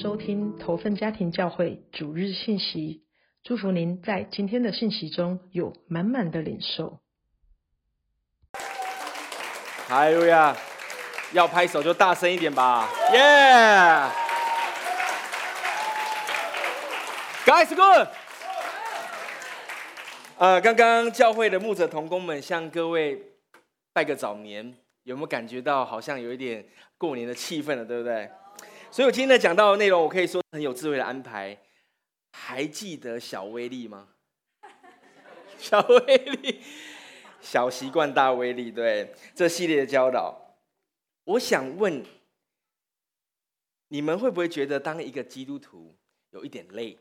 收听投份家庭教会主日信息，祝福您在今天的信息中有满满的领受。哈利路亚！要拍手就大声一点吧，耶！Guys good。呃，刚刚教会的牧者同工们向各位拜个早年，有没有感觉到好像有一点过年的气氛了，对不对？所以我今天讲到的内容，我可以说很有智慧的安排。还记得小威力吗？小威力。小习惯大威力，对这系列的教导，我想问你们会不会觉得当一个基督徒有一点累？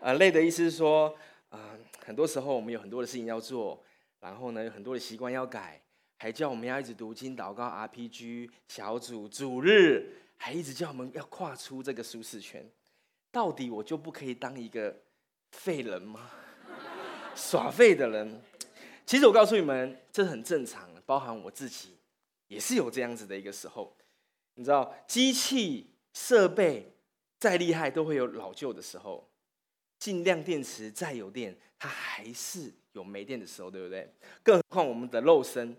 啊，累的意思是说，啊，很多时候我们有很多的事情要做，然后呢，有很多的习惯要改，还叫我们要一直读经、祷告、RPG 小组、主日，还一直叫我们要跨出这个舒适圈。到底我就不可以当一个废人吗？耍废的人？其实我告诉你们，这很正常，包含我自己，也是有这样子的一个时候。你知道，机器设备再厉害，都会有老旧的时候；尽量电池再有电，它还是有没电的时候，对不对？更何况我们的肉身。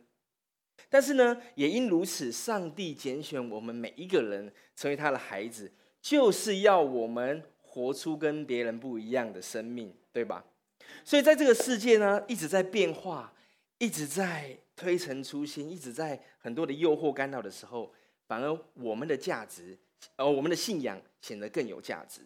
但是呢，也因如此，上帝拣选我们每一个人成为他的孩子，就是要我们活出跟别人不一样的生命，对吧？所以在这个世界呢，一直在变化，一直在推陈出新，一直在很多的诱惑干扰的时候，反而我们的价值，呃，我们的信仰显得更有价值。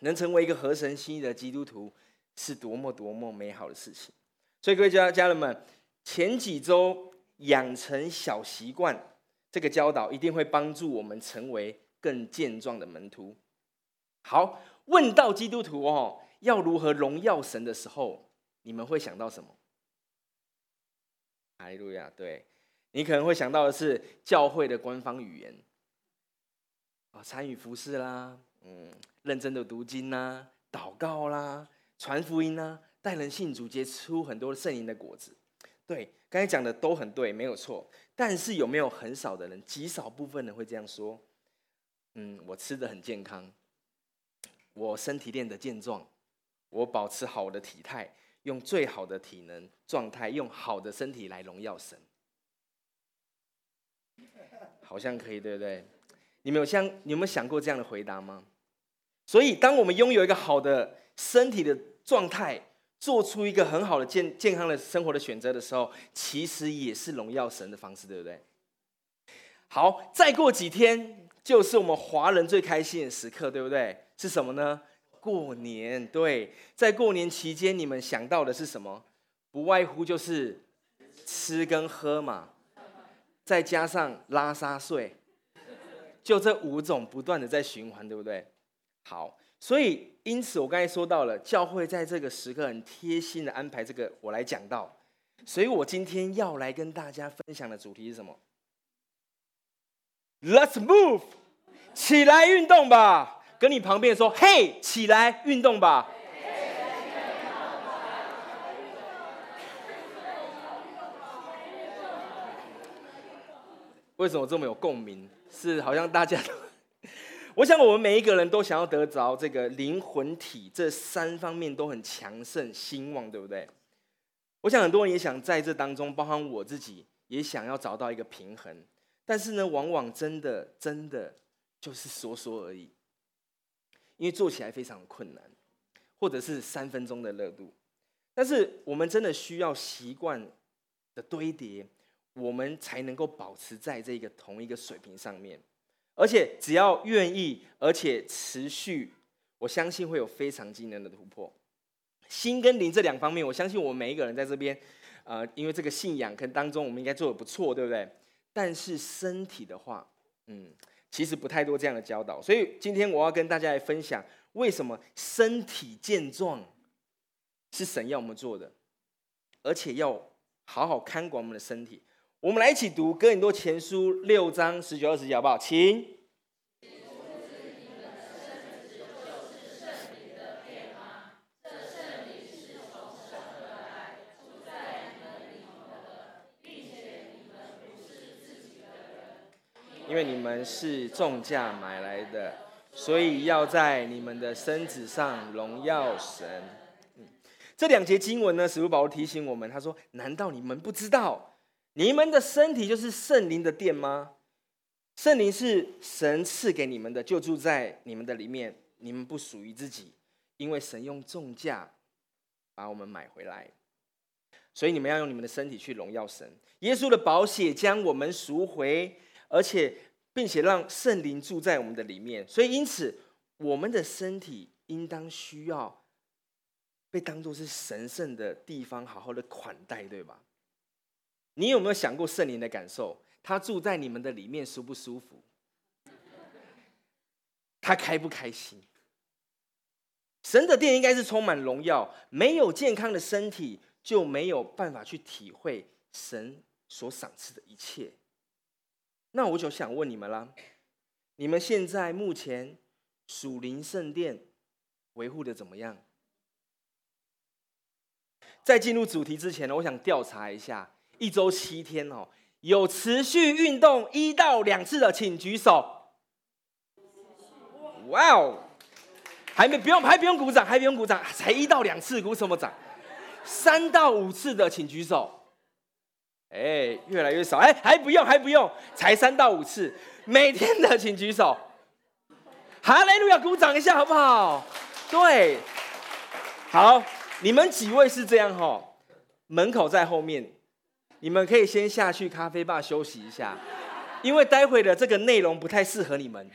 能成为一个合神心意的基督徒，是多么多么美好的事情。所以各位家家人们，前几周养成小习惯这个教导，一定会帮助我们成为更健壮的门徒。好，问到基督徒哦。要如何荣耀神的时候，你们会想到什么？哈利路亚！对你可能会想到的是教会的官方语言啊，参与服饰啦，嗯，认真的读经啦，祷告啦，传福音啦，带人信主，结出很多圣灵的果子。对，刚才讲的都很对，没有错。但是有没有很少的人，极少部分人会这样说？嗯，我吃的很健康，我身体练得健壮。我保持好的体态，用最好的体能状态，用好的身体来荣耀神，好像可以，对不对？你们有像你有没有想过这样的回答吗？所以，当我们拥有一个好的身体的状态，做出一个很好的健健康的生活的选择的时候，其实也是荣耀神的方式，对不对？好，再过几天就是我们华人最开心的时刻，对不对？是什么呢？过年对，在过年期间，你们想到的是什么？不外乎就是吃跟喝嘛，再加上拉撒睡，就这五种不断的在循环，对不对？好，所以因此我刚才说到了，教会在这个时刻很贴心的安排这个，我来讲到。所以我今天要来跟大家分享的主题是什么？Let's move，起来运动吧。跟你旁边说：“嘿，起来运动吧！”为什么这么有共鸣？是好像大家都，我想我们每一个人都想要得着这个灵魂体这三方面都很强盛兴旺，对不对？我想很多人也想在这当中，包含我自己，也想要找到一个平衡。但是呢，往往真的真的就是说说而已。因为做起来非常困难，或者是三分钟的热度，但是我们真的需要习惯的堆叠，我们才能够保持在这个同一个水平上面。而且只要愿意，而且持续，我相信会有非常惊人的突破。心跟灵这两方面，我相信我们每一个人在这边，呃，因为这个信仰跟当中，我们应该做的不错，对不对？但是身体的话，嗯。其实不太多这样的教导，所以今天我要跟大家来分享，为什么身体健壮是神要我们做的，而且要好好看管我们的身体。我们来一起读哥林多前书六章十九二十节，好不好？请。因为你们是重价买来的，所以要在你们的身子上荣耀神。这两节经文呢，使徒保罗提醒我们，他说：“难道你们不知道，你们的身体就是圣灵的殿吗？圣灵是神赐给你们的，就住在你们的里面。你们不属于自己，因为神用重价把我们买回来。所以你们要用你们的身体去荣耀神。耶稣的宝血将我们赎回，而且并且让圣灵住在我们的里面。所以因此，我们的身体应当需要。”被当作是神圣的地方，好好的款待，对吧？你有没有想过圣灵的感受？他住在你们的里面，舒不舒服？他开不开心？神的殿应该是充满荣耀，没有健康的身体，就没有办法去体会神所赏赐的一切。那我就想问你们啦：你们现在目前属灵圣殿维护的怎么样？在进入主题之前呢，我想调查一下，一周七天哦，有持续运动一到两次的，请举手。哇哦，还没不用还不用鼓掌，还不用鼓掌，才一到两次，鼓什么掌？三到五次的，请举手。哎，越来越少，哎，还不用还不用，才三到五次，每天的请举手。哈雷路亚，鼓掌一下好不好？对，好。你们几位是这样哈？门口在后面，你们可以先下去咖啡吧休息一下，因为待会的这个内容不太适合你们。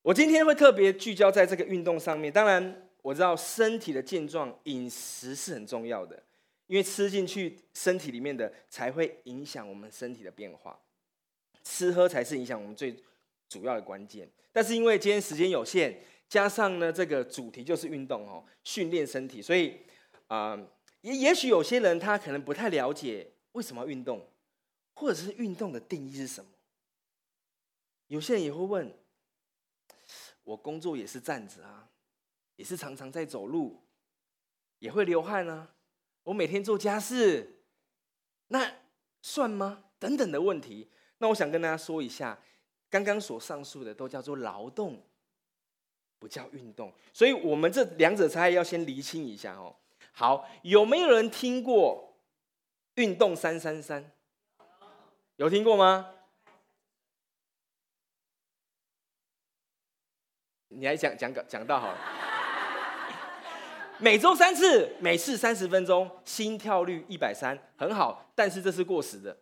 我今天会特别聚焦在这个运动上面。当然，我知道身体的健壮，饮食是很重要的，因为吃进去身体里面的才会影响我们身体的变化，吃喝才是影响我们最主要的关键。但是因为今天时间有限。加上呢，这个主题就是运动哦，训练身体，所以啊，也也许有些人他可能不太了解为什么运动，或者是运动的定义是什么。有些人也会问，我工作也是站着啊，也是常常在走路，也会流汗啊，我每天做家事，那算吗？等等的问题。那我想跟大家说一下，刚刚所上述的都叫做劳动。不叫运动，所以我们这两者差异要先厘清一下哦。好，有没有人听过运动三三三？有听过吗？你来讲讲讲到好了。每周三次，每次三十分钟，心跳率一百三，很好。但是这是过时的。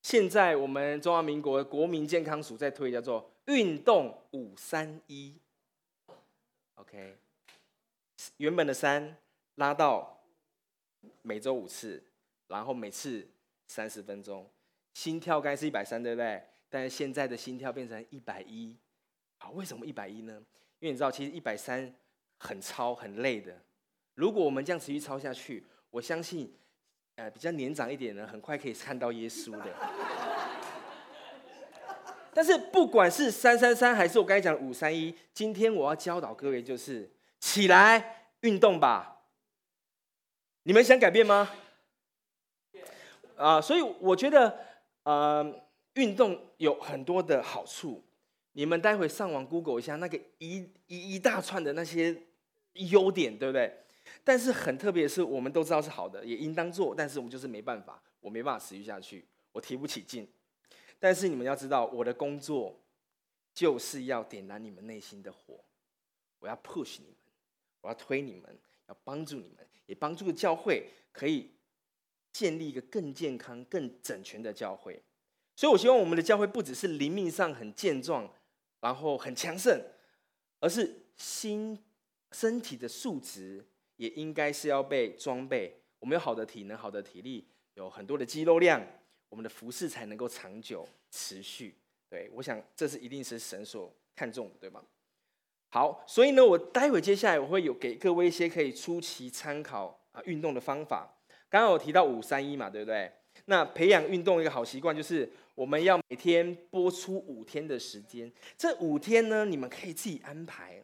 现在我们中华民国国民健康署在推叫做。运动五三一，OK，原本的三拉到每周五次，然后每次三十分钟，心跳该是一百三，对不对？但是现在的心跳变成一百一，好，为什么一百一呢？因为你知道，其实一百三很超很累的。如果我们这样持续超下去，我相信，呃，比较年长一点的，很快可以看到耶稣的。但是不管是三三三还是我刚才讲的五三一，今天我要教导各位就是起来运动吧。你们想改变吗？啊，所以我觉得呃，运动有很多的好处。你们待会上网 Google 一下那个一一一大串的那些优点，对不对？但是很特别的是，我们都知道是好的，也应当做，但是我们就是没办法，我没办法持续下去，我提不起劲。但是你们要知道，我的工作就是要点燃你们内心的火，我要 push 你们，我要推你们，要帮助你们，也帮助教会可以建立一个更健康、更整全的教会。所以，我希望我们的教会不只是灵命上很健壮，然后很强盛，而是心、身体的素质也应该是要被装备。我们有好的体能、好的体力，有很多的肌肉量。我们的服饰才能够长久持续，对我想这是一定是神所看重的，对吗？好，所以呢，我待会接下来我会有给各位一些可以出奇参考啊运动的方法。刚刚有提到五三一嘛，对不对？那培养运动一个好习惯就是我们要每天播出五天的时间，这五天呢，你们可以自己安排，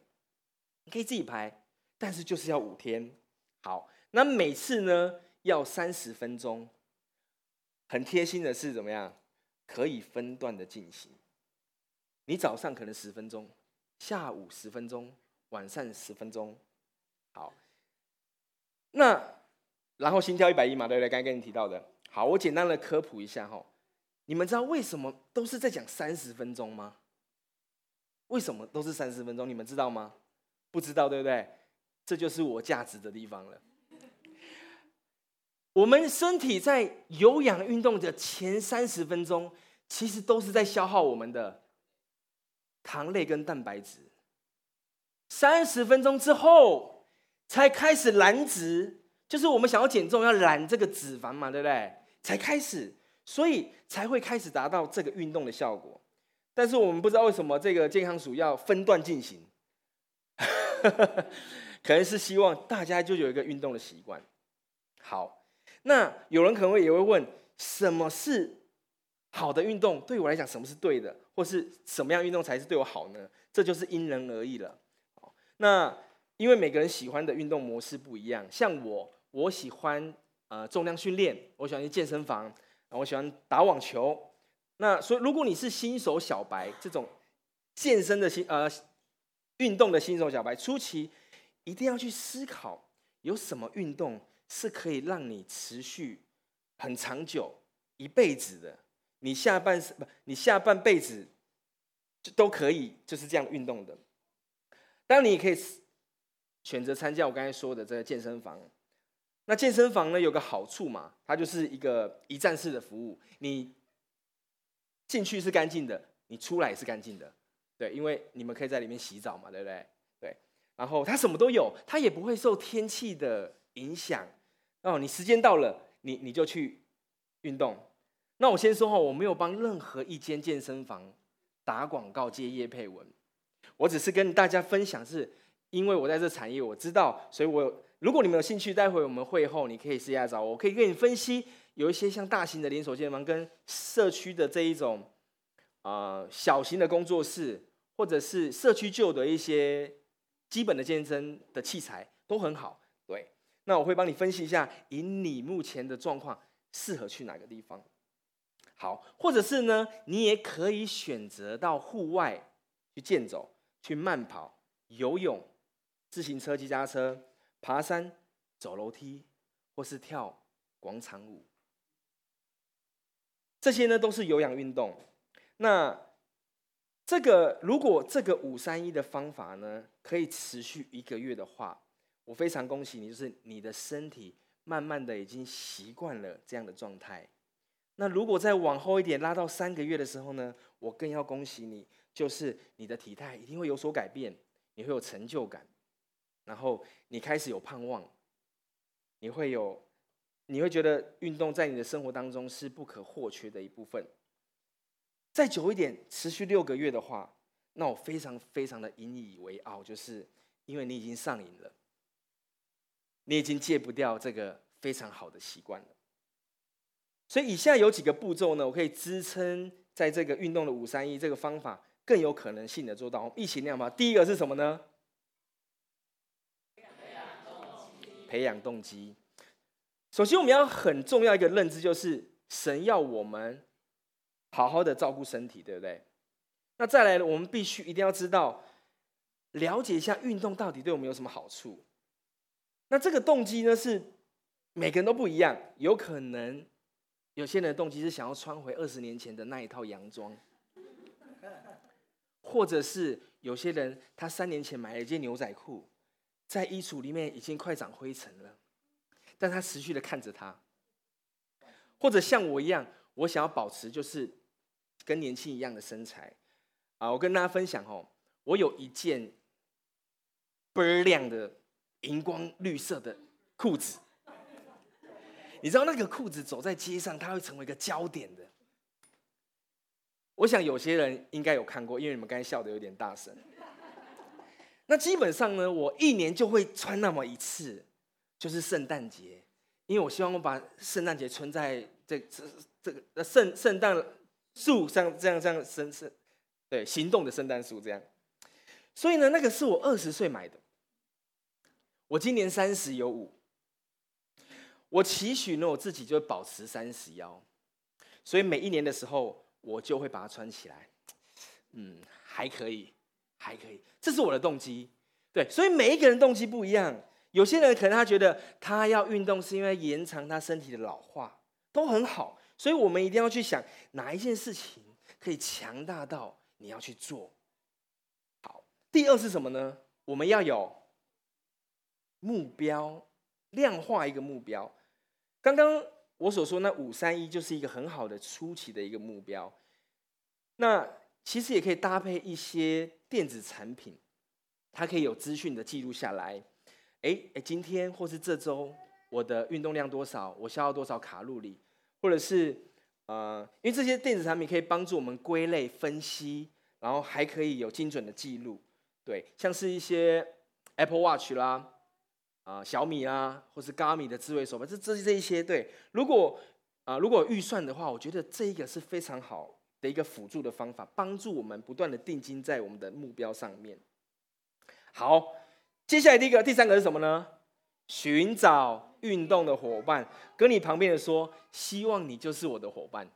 你可以自己排，但是就是要五天。好，那每次呢要三十分钟。很贴心的是怎么样？可以分段的进行。你早上可能十分钟，下午十分钟，晚上十分钟。好，那然后心跳一百一嘛，对不对？刚才跟你提到的。好，我简单的科普一下哈。你们知道为什么都是在讲三十分钟吗？为什么都是三十分钟？你们知道吗？不知道，对不对？这就是我价值的地方了。我们身体在有氧运动的前三十分钟，其实都是在消耗我们的糖类跟蛋白质。三十分钟之后，才开始燃脂，就是我们想要减重要燃这个脂肪嘛，对不对？才开始，所以才会开始达到这个运动的效果。但是我们不知道为什么这个健康署要分段进行，可能是希望大家就有一个运动的习惯。好。那有人可能会也会问，什么是好的运动？对我来讲，什么是对的，或是什么样运动才是对我好呢？这就是因人而异了。那因为每个人喜欢的运动模式不一样，像我，我喜欢呃重量训练，我喜欢去健身房，我喜欢打网球。那所以，如果你是新手小白，这种健身的新呃运动的新手小白，初期一定要去思考有什么运动。是可以让你持续很长久一辈子的，你下半生不，你下半辈子就都可以就是这样运动的。当，你可以选择参加我刚才说的这个健身房。那健身房呢有个好处嘛，它就是一个一站式的服务，你进去是干净的，你出来也是干净的。对，因为你们可以在里面洗澡嘛，对不对？对，然后它什么都有，它也不会受天气的影响。哦，你时间到了，你你就去运动。那我先说哈，我没有帮任何一间健身房打广告接业配文，我只是跟大家分享，是因为我在这产业我知道，所以我如果你们有兴趣，待会我们会后你可以私下找我，我可以跟你分析有一些像大型的连锁健身房跟社区的这一种啊小型的工作室，或者是社区旧的一些基本的健身的器材都很好。对那我会帮你分析一下，以你目前的状况，适合去哪个地方？好，或者是呢，你也可以选择到户外去健走、去慢跑、游泳、自行车、机家车、爬山、走楼梯，或是跳广场舞。这些呢都是有氧运动。那这个如果这个五三一的方法呢，可以持续一个月的话。我非常恭喜你，就是你的身体慢慢的已经习惯了这样的状态。那如果再往后一点，拉到三个月的时候呢，我更要恭喜你，就是你的体态一定会有所改变，你会有成就感，然后你开始有盼望，你会有，你会觉得运动在你的生活当中是不可或缺的一部分。再久一点，持续六个月的话，那我非常非常的引以为傲，就是因为你已经上瘾了。你已经戒不掉这个非常好的习惯了，所以以下有几个步骤呢，我可以支撑在这个运动的五三一这个方法更有可能性的做到。我们一起念吧。第一个是什么呢？培养动机。首先，我们要很重要一个认知，就是神要我们好好的照顾身体，对不对？那再来，我们必须一定要知道，了解一下运动到底对我们有什么好处。那这个动机呢，是每个人都不一样。有可能有些人的动机是想要穿回二十年前的那一套洋装，或者是有些人他三年前买了一件牛仔裤，在衣橱里面已经快长灰尘了，但他持续的看着它。或者像我一样，我想要保持就是跟年轻一样的身材啊！我跟大家分享哦，我有一件倍儿亮的。荧光绿色的裤子，你知道那个裤子走在街上，它会成为一个焦点的。我想有些人应该有看过，因为你们刚才笑的有点大声。那基本上呢，我一年就会穿那么一次，就是圣诞节，因为我希望我把圣诞节穿在这这这个圣圣诞树上，这样这样生生对行动的圣诞树这样。所以呢，那个是我二十岁买的。我今年三十有五，我期许呢，我自己就会保持三十腰。所以每一年的时候，我就会把它穿起来。嗯，还可以，还可以，这是我的动机。对，所以每一个人动机不一样。有些人可能他觉得他要运动是因为延长他身体的老化，都很好。所以我们一定要去想哪一件事情可以强大到你要去做。好，第二是什么呢？我们要有目标，量化一个目标。刚刚我所说那五三一就是一个很好的初期的一个目标。那其实也可以搭配一些电子产品，它可以有资讯的记录下来。哎哎，今天或是这周我的运动量多少？我消耗多少卡路里？或者是呃，因为这些电子产品可以帮助我们归类分析，然后还可以有精准的记录。对，像是一些 Apple Watch 啦。啊，小米啊，或是咖米的智慧手表，这这这一些，对，如果啊，如果预算的话，我觉得这一个是非常好的一个辅助的方法，帮助我们不断的定睛在我们的目标上面。好，接下来第一个、第三个是什么呢？寻找运动的伙伴，跟你旁边的说，希望你就是我的伙伴。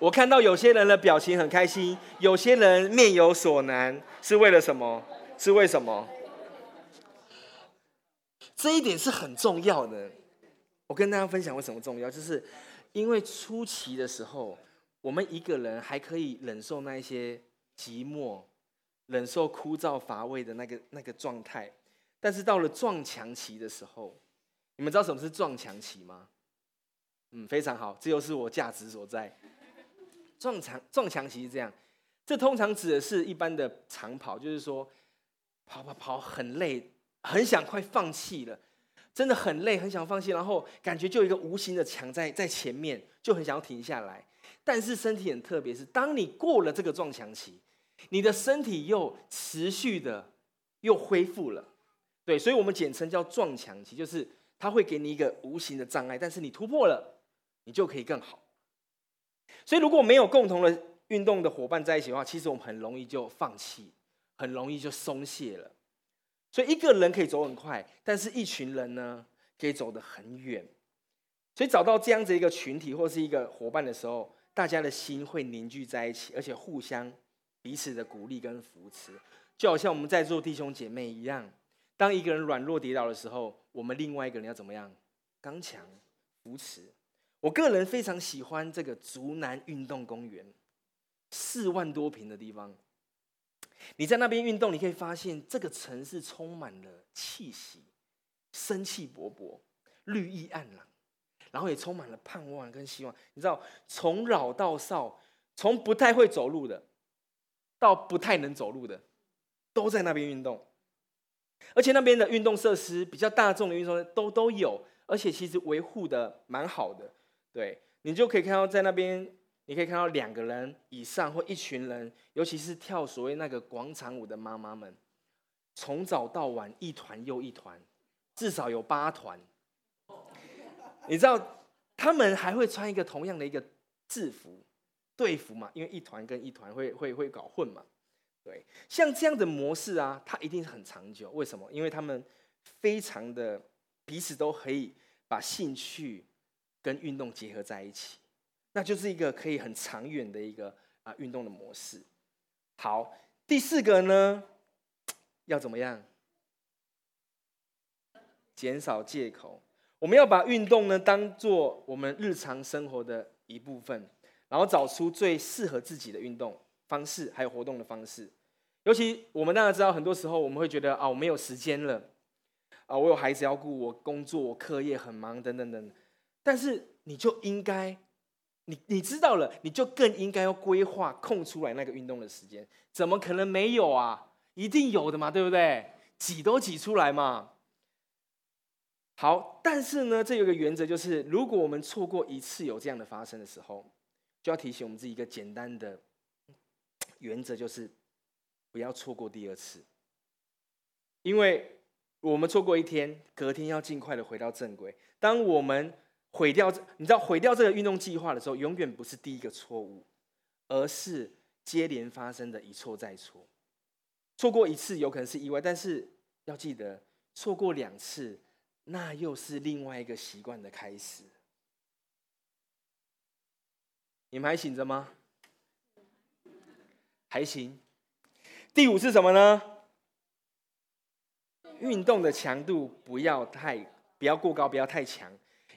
我看到有些人的表情很开心，有些人面有所难，是为了什么？是为什么？这一点是很重要的。我跟大家分享为什么重要，就是因为初期的时候，我们一个人还可以忍受那些寂寞、忍受枯燥乏味的那个那个状态，但是到了撞墙期的时候，你们知道什么是撞墙期吗？嗯，非常好，这又是我价值所在。撞墙撞墙其实这样，这通常指的是一般的长跑，就是说跑跑跑很累，很想快放弃了，真的很累，很想放弃，然后感觉就有一个无形的墙在在前面，就很想要停下来。但是身体很特别，是当你过了这个撞墙期，你的身体又持续的又恢复了。对，所以我们简称叫撞墙期，就是它会给你一个无形的障碍，但是你突破了，你就可以更好。所以，如果没有共同的运动的伙伴在一起的话，其实我们很容易就放弃，很容易就松懈了。所以，一个人可以走很快，但是一群人呢，可以走得很远。所以，找到这样子一个群体或是一个伙伴的时候，大家的心会凝聚在一起，而且互相彼此的鼓励跟扶持，就好像我们在座弟兄姐妹一样。当一个人软弱跌倒的时候，我们另外一个人要怎么样？刚强扶持。我个人非常喜欢这个竹南运动公园，四万多平的地方。你在那边运动，你可以发现这个城市充满了气息，生气勃勃，绿意盎然，然后也充满了盼望跟希望。你知道，从老到少，从不太会走路的，到不太能走路的，都在那边运动。而且那边的运动设施，比较大众的运动都都有，而且其实维护的蛮好的。对你就可以看到，在那边你可以看到两个人以上或一群人，尤其是跳所谓那个广场舞的妈妈们，从早到晚一团又一团，至少有八团。你知道他们还会穿一个同样的一个制服队服嘛？因为一团跟一团会会会搞混嘛。对，像这样的模式啊，它一定是很长久。为什么？因为他们非常的彼此都可以把兴趣。跟运动结合在一起，那就是一个可以很长远的一个啊运动的模式。好，第四个呢，要怎么样？减少借口。我们要把运动呢当做我们日常生活的一部分，然后找出最适合自己的运动方式，还有活动的方式。尤其我们大家知道，很多时候我们会觉得啊，我没有时间了，啊，我有孩子要顾，我工作，我课业很忙，等等等。但是你就应该，你你知道了，你就更应该要规划空出来那个运动的时间。怎么可能没有啊？一定有的嘛，对不对？挤都挤出来嘛。好，但是呢，这有个原则，就是如果我们错过一次有这样的发生的时候，就要提醒我们自己一个简单的原则，就是不要错过第二次。因为我们错过一天，隔天要尽快的回到正轨。当我们毁掉这，你知道毁掉这个运动计划的时候，永远不是第一个错误，而是接连发生的一错再错。错过一次有可能是意外，但是要记得错过两次，那又是另外一个习惯的开始。你们还醒着吗？还行。第五是什么呢？运动的强度不要太，不要过高，不要太强。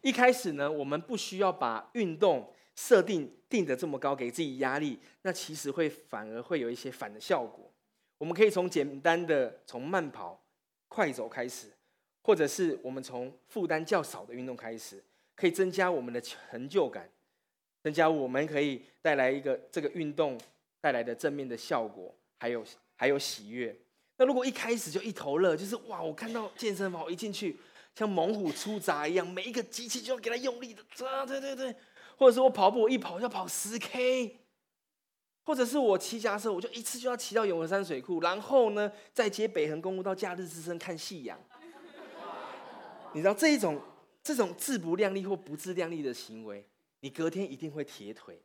一开始呢，我们不需要把运动设定定的这么高，给自己压力，那其实会反而会有一些反的效果。我们可以从简单的从慢跑、快走开始，或者是我们从负担较少的运动开始，可以增加我们的成就感，增加我们可以带来一个这个运动带来的正面的效果，还有还有喜悦。那如果一开始就一头热，就是哇，我看到健身房一进去。像猛虎出闸一样，每一个机器就要给它用力的，啊，对对对，或者是我跑步，我一跑要跑十 K，或者是我骑夹车，我就一次就要骑到永和山水库，然后呢，再接北横公路到假日之声看夕阳。你知道这一种这种自不量力或不自量力的行为，你隔天一定会铁腿，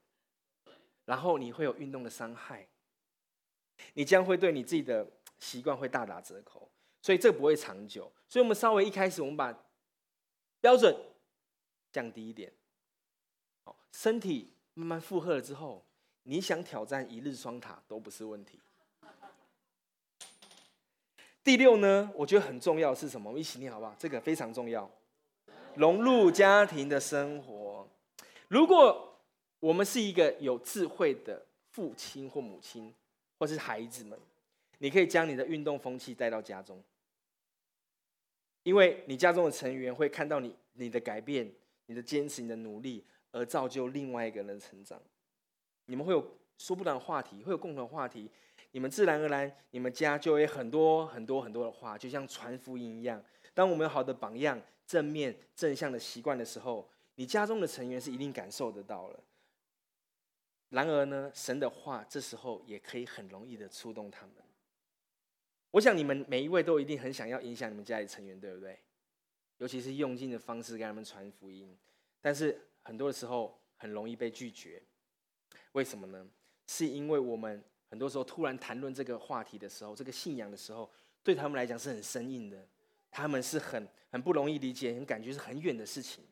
然后你会有运动的伤害，你将会对你自己的习惯会大打折扣。所以这不会长久，所以我们稍微一开始，我们把标准降低一点，好，身体慢慢负荷了之后，你想挑战一日双塔都不是问题。第六呢，我觉得很重要是什么？我们一起念好不好？这个非常重要，融入家庭的生活。如果我们是一个有智慧的父亲或母亲，或是孩子们，你可以将你的运动风气带到家中。因为你家中的成员会看到你你的改变、你的坚持、你的努力，而造就另外一个人的成长。你们会有说不完的话题，会有共同的话题，你们自然而然，你们家就会很多很多很多的话，就像传福音一样。当我们有好的榜样、正面正向的习惯的时候，你家中的成员是一定感受得到了。然而呢，神的话这时候也可以很容易的触动他们。我想你们每一位都一定很想要影响你们家里成员，对不对？尤其是用尽的方式跟他们传福音，但是很多的时候很容易被拒绝。为什么呢？是因为我们很多时候突然谈论这个话题的时候，这个信仰的时候，对他们来讲是很生硬的，他们是很很不容易理解，很感觉是很远的事情。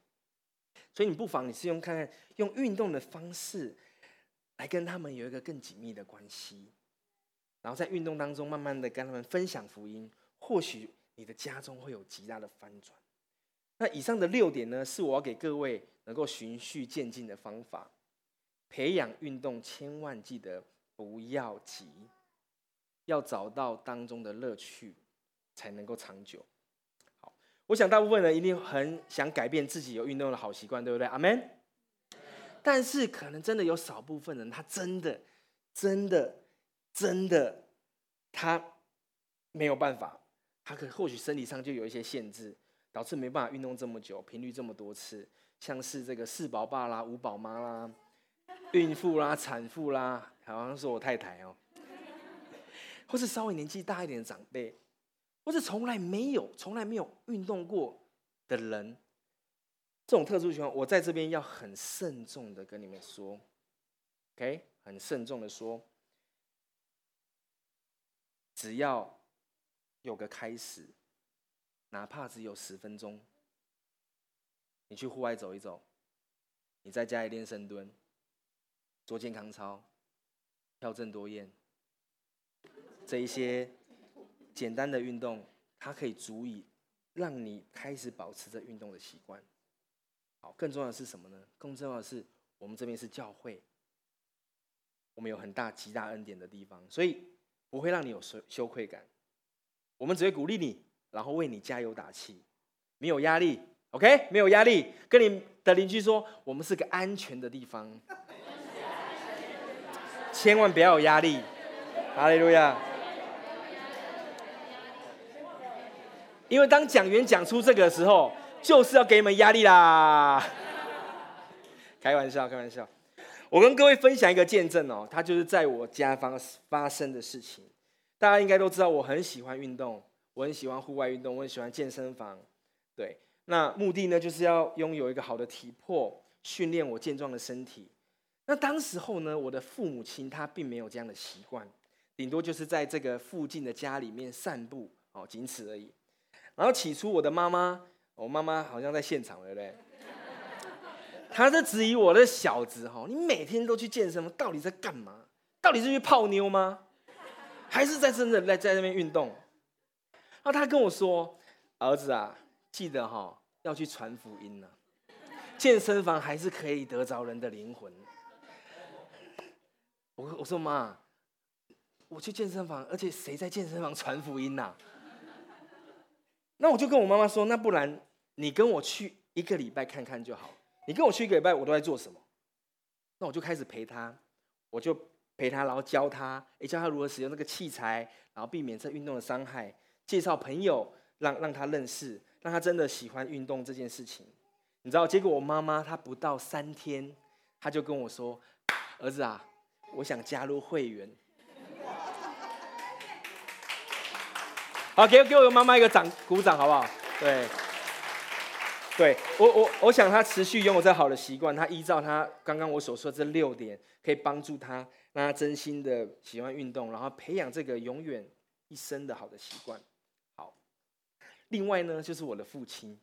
所以你不妨你是用看看用运动的方式来跟他们有一个更紧密的关系。然后在运动当中，慢慢的跟他们分享福音，或许你的家中会有极大的翻转。那以上的六点呢，是我要给各位能够循序渐进的方法。培养运动，千万记得不要急，要找到当中的乐趣，才能够长久。好，我想大部分人一定很想改变自己有运动的好习惯，对不对？阿门。但是可能真的有少部分人，他真的，真的。真的，他没有办法，他可或许身体上就有一些限制，导致没办法运动这么久，频率这么多次。像是这个四宝爸啦、五宝妈啦、孕妇啦、产妇啦，好像是我太太哦，或是稍微年纪大一点的长辈，或是从来没有、从来没有运动过的人，这种特殊情况，我在这边要很慎重的跟你们说，OK，很慎重的说。只要有个开始，哪怕只有十分钟，你去户外走一走，你在家里练深蹲、做健康操、跳正多燕，这一些简单的运动，它可以足以让你开始保持着运动的习惯。好，更重要的是什么呢？更重要的是，我们这边是教会，我们有很大极大恩典的地方，所以。不会让你有羞羞愧感，我们只会鼓励你，然后为你加油打气，没有压力，OK？没有压力，跟你的邻居说，我们是个安全的地方，千万不要有压力，哈利路亚！因为当讲员讲出这个的时候，就是要给你们压力啦，开玩笑，开玩笑。我跟各位分享一个见证哦，它就是在我家发发生的事情。大家应该都知道，我很喜欢运动，我很喜欢户外运动，我很喜欢健身房。对，那目的呢，就是要拥有一个好的体魄，训练我健壮的身体。那当时候呢，我的父母亲他并没有这样的习惯，顶多就是在这个附近的家里面散步哦，仅此而已。然后起初我的妈妈，我妈妈好像在现场，对不对？他在质疑我的小子哈，你每天都去健身，到底在干嘛？到底是去泡妞吗？还是在真的在在那边运动？然后他跟我说：“儿子啊，记得哈要去传福音呢。健身房还是可以得着人的灵魂。”我我说妈，我去健身房，而且谁在健身房传福音呐？那我就跟我妈妈说：“那不然你跟我去一个礼拜看看就好。你跟我去一个礼拜，我都在做什么？”那我就开始陪他，我就陪他，然后教他，哎，教他如何使用那个器材，然后避免这运动的伤害，介绍朋友，让让他认识，让他真的喜欢运动这件事情。你知道，结果我妈妈她不到三天，她就跟我说：“儿子啊，我想加入会员。”好，给给我妈妈一个掌鼓掌，好不好？对，对我我我想他持续拥有这好的习惯，他依照他刚刚我所说这六点，可以帮助他，让他真心的喜欢运动，然后培养这个永远一生的好的习惯。好，另外呢，就是我的父亲，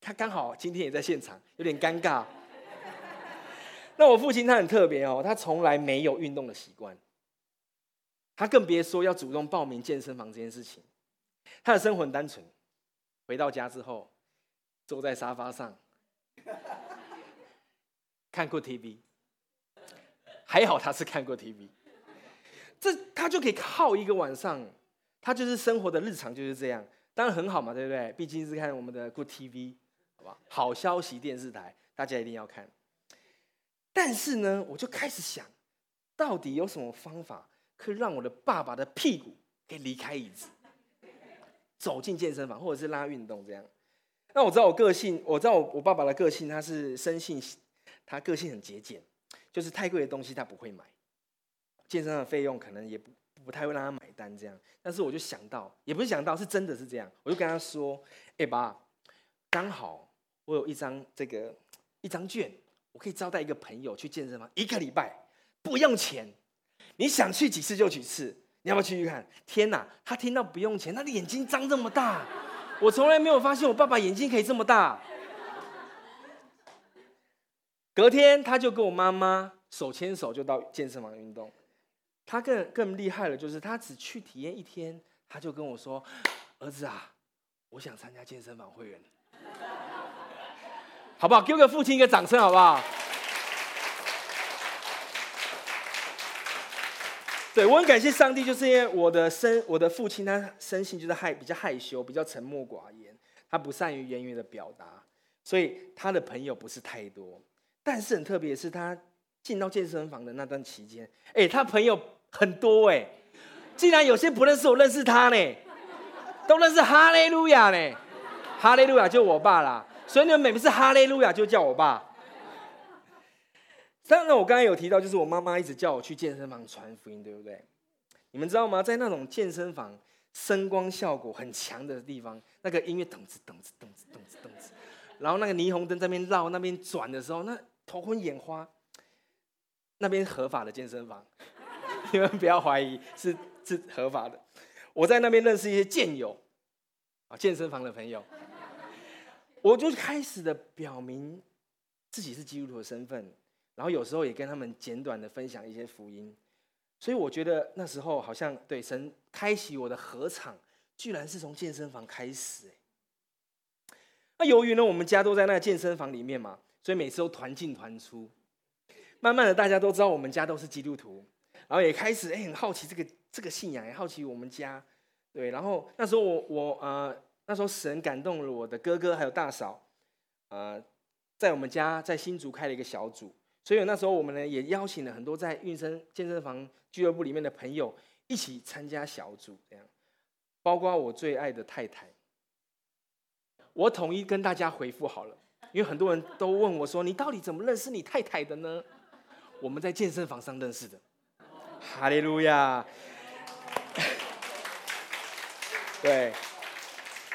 他刚好今天也在现场，有点尴尬。那我父亲他很特别哦，他从来没有运动的习惯。他更别说要主动报名健身房这件事情。他的生活很单纯，回到家之后，坐在沙发上看过 TV，还好他是看过 TV，这他就可以靠一个晚上，他就是生活的日常就是这样，当然很好嘛，对不对？毕竟是看我们的 Good TV，好吧？好消息电视台，大家一定要看。但是呢，我就开始想，到底有什么方法？可以让我的爸爸的屁股可以离开椅子，走进健身房，或者是拉运动这样。那我知道我个性，我知道我我爸爸的个性，他是生性，他个性很节俭，就是太贵的东西他不会买，健身的费用可能也不不太会让他买单这样。但是我就想到，也不是想到，是真的是这样。我就跟他说：“哎爸，刚好我有一张这个一张券，我可以招待一个朋友去健身房一个礼拜，不用钱。”你想去几次就几次，你要不要去去看？天哪，他听到不用钱，他的眼睛张这么大，我从来没有发现我爸爸眼睛可以这么大。隔天他就跟我妈妈手牵手就到健身房运动，他更更厉害了，就是他只去体验一天，他就跟我说：“儿子啊，我想参加健身房会员，好不好？给个父亲一个掌声，好不好？”对我很感谢上帝，就是因为我的生我的父亲他生性就是害比较害羞，比较沉默寡言，他不善于言语的表达，所以他的朋友不是太多。但是很特别的是，他进到健身房的那段期间，哎，他朋友很多哎，竟然有些不认识我认识他呢，都认识哈利路亚呢，哈利路亚就我爸啦，所以你们每次哈利路亚就叫我爸。当然，我刚才有提到，就是我妈妈一直叫我去健身房传福音，对不对？你们知道吗？在那种健身房声光效果很强的地方，那个音乐咚子咚子咚子咚子咚子，然后那个霓虹灯在那边绕、那边转的时候，那头昏眼花。那边合法的健身房，你们不要怀疑，是是合法的。我在那边认识一些健友啊，健身房的朋友，我就开始的表明自己是基督徒的身份。然后有时候也跟他们简短的分享一些福音，所以我觉得那时候好像对神开启我的合场，居然是从健身房开始哎。那由于呢，我们家都在那健身房里面嘛，所以每次都团进团出。慢慢的，大家都知道我们家都是基督徒，然后也开始哎很好奇这个这个信仰，也好奇我们家。对，然后那时候我我呃那时候神感动了我的哥哥还有大嫂，呃，在我们家在新竹开了一个小组。所以那时候我们呢也邀请了很多在运生健身房俱乐部里面的朋友一起参加小组，这样，包括我最爱的太太。我统一跟大家回复好了，因为很多人都问我说：“你到底怎么认识你太太的呢？”我们在健身房上认识的。哈利路亚。对，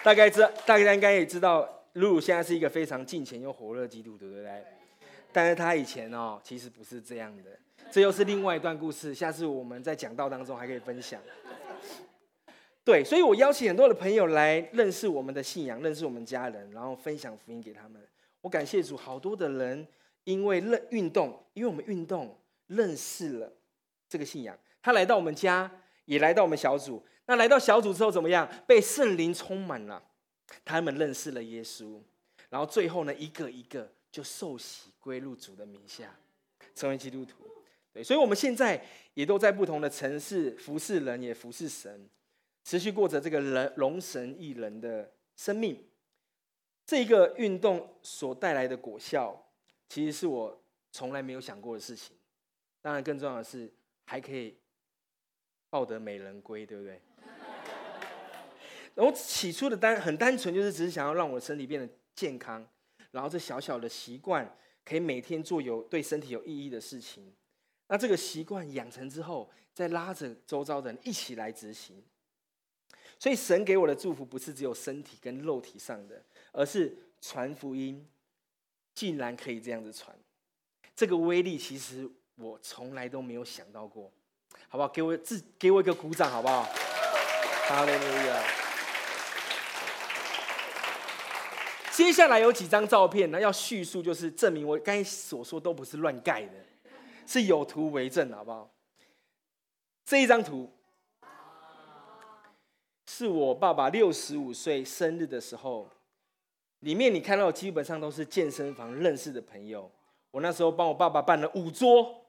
大概知大家应该也知道，露露现在是一个非常近前又火热的基督徒，对不对？但是他以前哦，其实不是这样的，这又是另外一段故事。下次我们在讲道当中还可以分享。对，所以我邀请很多的朋友来认识我们的信仰，认识我们家人，然后分享福音给他们。我感谢主，好多的人因为认运动，因为我们运动认识了这个信仰，他来到我们家，也来到我们小组。那来到小组之后怎么样？被圣灵充满了，他们认识了耶稣，然后最后呢，一个一个就受洗归入主的名下，成为基督徒。对，所以我们现在也都在不同的城市服侍人，也服侍神。持续过着这个人龙神一人的生命，这个运动所带来的果效，其实是我从来没有想过的事情。当然，更重要的是还可以抱得美人归，对不对？我起初的单很单纯，就是只是想要让我的身体变得健康，然后这小小的习惯可以每天做有对身体有意义的事情。那这个习惯养成之后，再拉着周遭的人一起来执行。所以神给我的祝福不是只有身体跟肉体上的，而是传福音，竟然可以这样子传，这个威力其实我从来都没有想到过，好不好？给我自给我一个鼓掌，好不好？哈利路亚！接下来有几张照片呢？要叙述，就是证明我刚才所说都不是乱盖的，是有图为证，好不好？这一张图。是我爸爸六十五岁生日的时候，里面你看到基本上都是健身房认识的朋友。我那时候帮我爸爸办了五桌，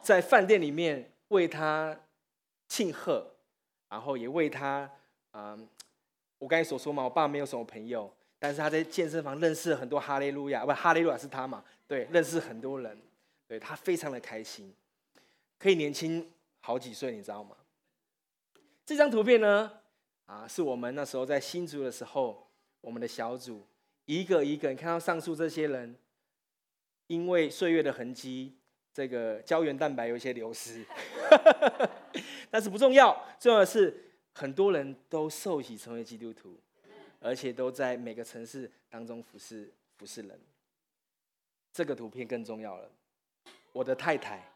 在饭店里面为他庆贺，然后也为他嗯，我刚才所说嘛，我爸没有什么朋友，但是他在健身房认识很多哈利路亚，不，哈利路亚是他嘛？对，认识很多人，对他非常的开心，可以年轻好几岁，你知道吗？这张图片呢，啊，是我们那时候在新竹的时候，我们的小组一个一个，你看到上述这些人，因为岁月的痕迹，这个胶原蛋白有一些流失，但是不重要，重要的是很多人都受洗成为基督徒，而且都在每个城市当中服侍服侍人。这个图片更重要了，我的太太，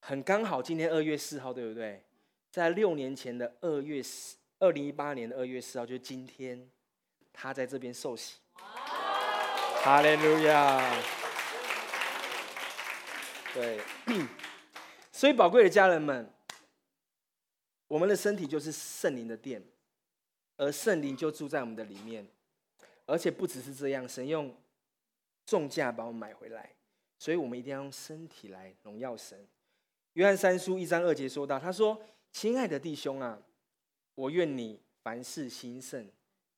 很刚好今天二月四号，对不对？在六年前的二月四，二零一八年的二月四号，就是今天，他在这边受洗。哈利路亚！对，所以宝贵的家人们，我们的身体就是圣灵的殿，而圣灵就住在我们的里面，而且不只是这样，神用重价把我们买回来，所以我们一定要用身体来荣耀神。约翰三书一章二节说到，他说。亲爱的弟兄啊，我愿你凡事兴盛，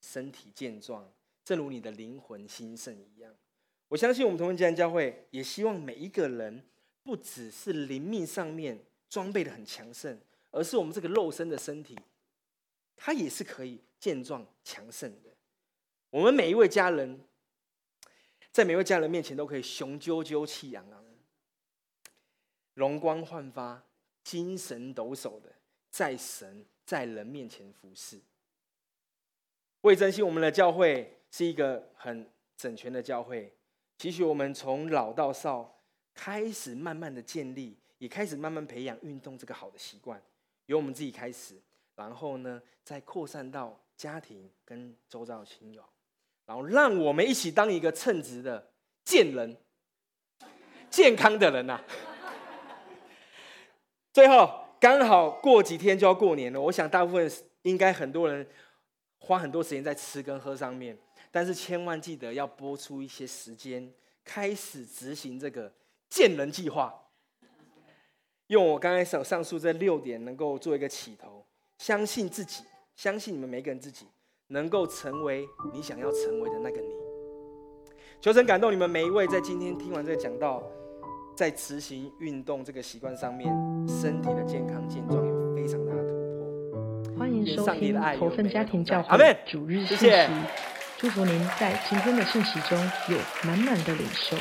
身体健壮，正如你的灵魂兴盛一样。我相信我们同仁家人教会也希望每一个人，不只是灵命上面装备的很强盛，而是我们这个肉身的身体，它也是可以健壮强盛的。我们每一位家人，在每位家人面前都可以雄赳赳气昂昂，容光焕发，精神抖擞的。在神在人面前服侍，为珍惜我们的教会是一个很整全的教会。其实我们从老到少开始慢慢的建立，也开始慢慢培养运动这个好的习惯，由我们自己开始，然后呢再扩散到家庭跟周遭亲友，然后让我们一起当一个称职的健人、健康的人呐。最后。刚好过几天就要过年了，我想大部分应该很多人花很多时间在吃跟喝上面，但是千万记得要拨出一些时间，开始执行这个见人计划。用我刚才所上述这六点，能够做一个起头，相信自己，相信你们每个人自己，能够成为你想要成为的那个你。求神感动你们每一位，在今天听完这个讲道。在执行运动这个习惯上面，身体的健康健壮有非常大的突破。欢迎收听投分家庭教会主日信息，祝福您在今天的信息中有满满的领受。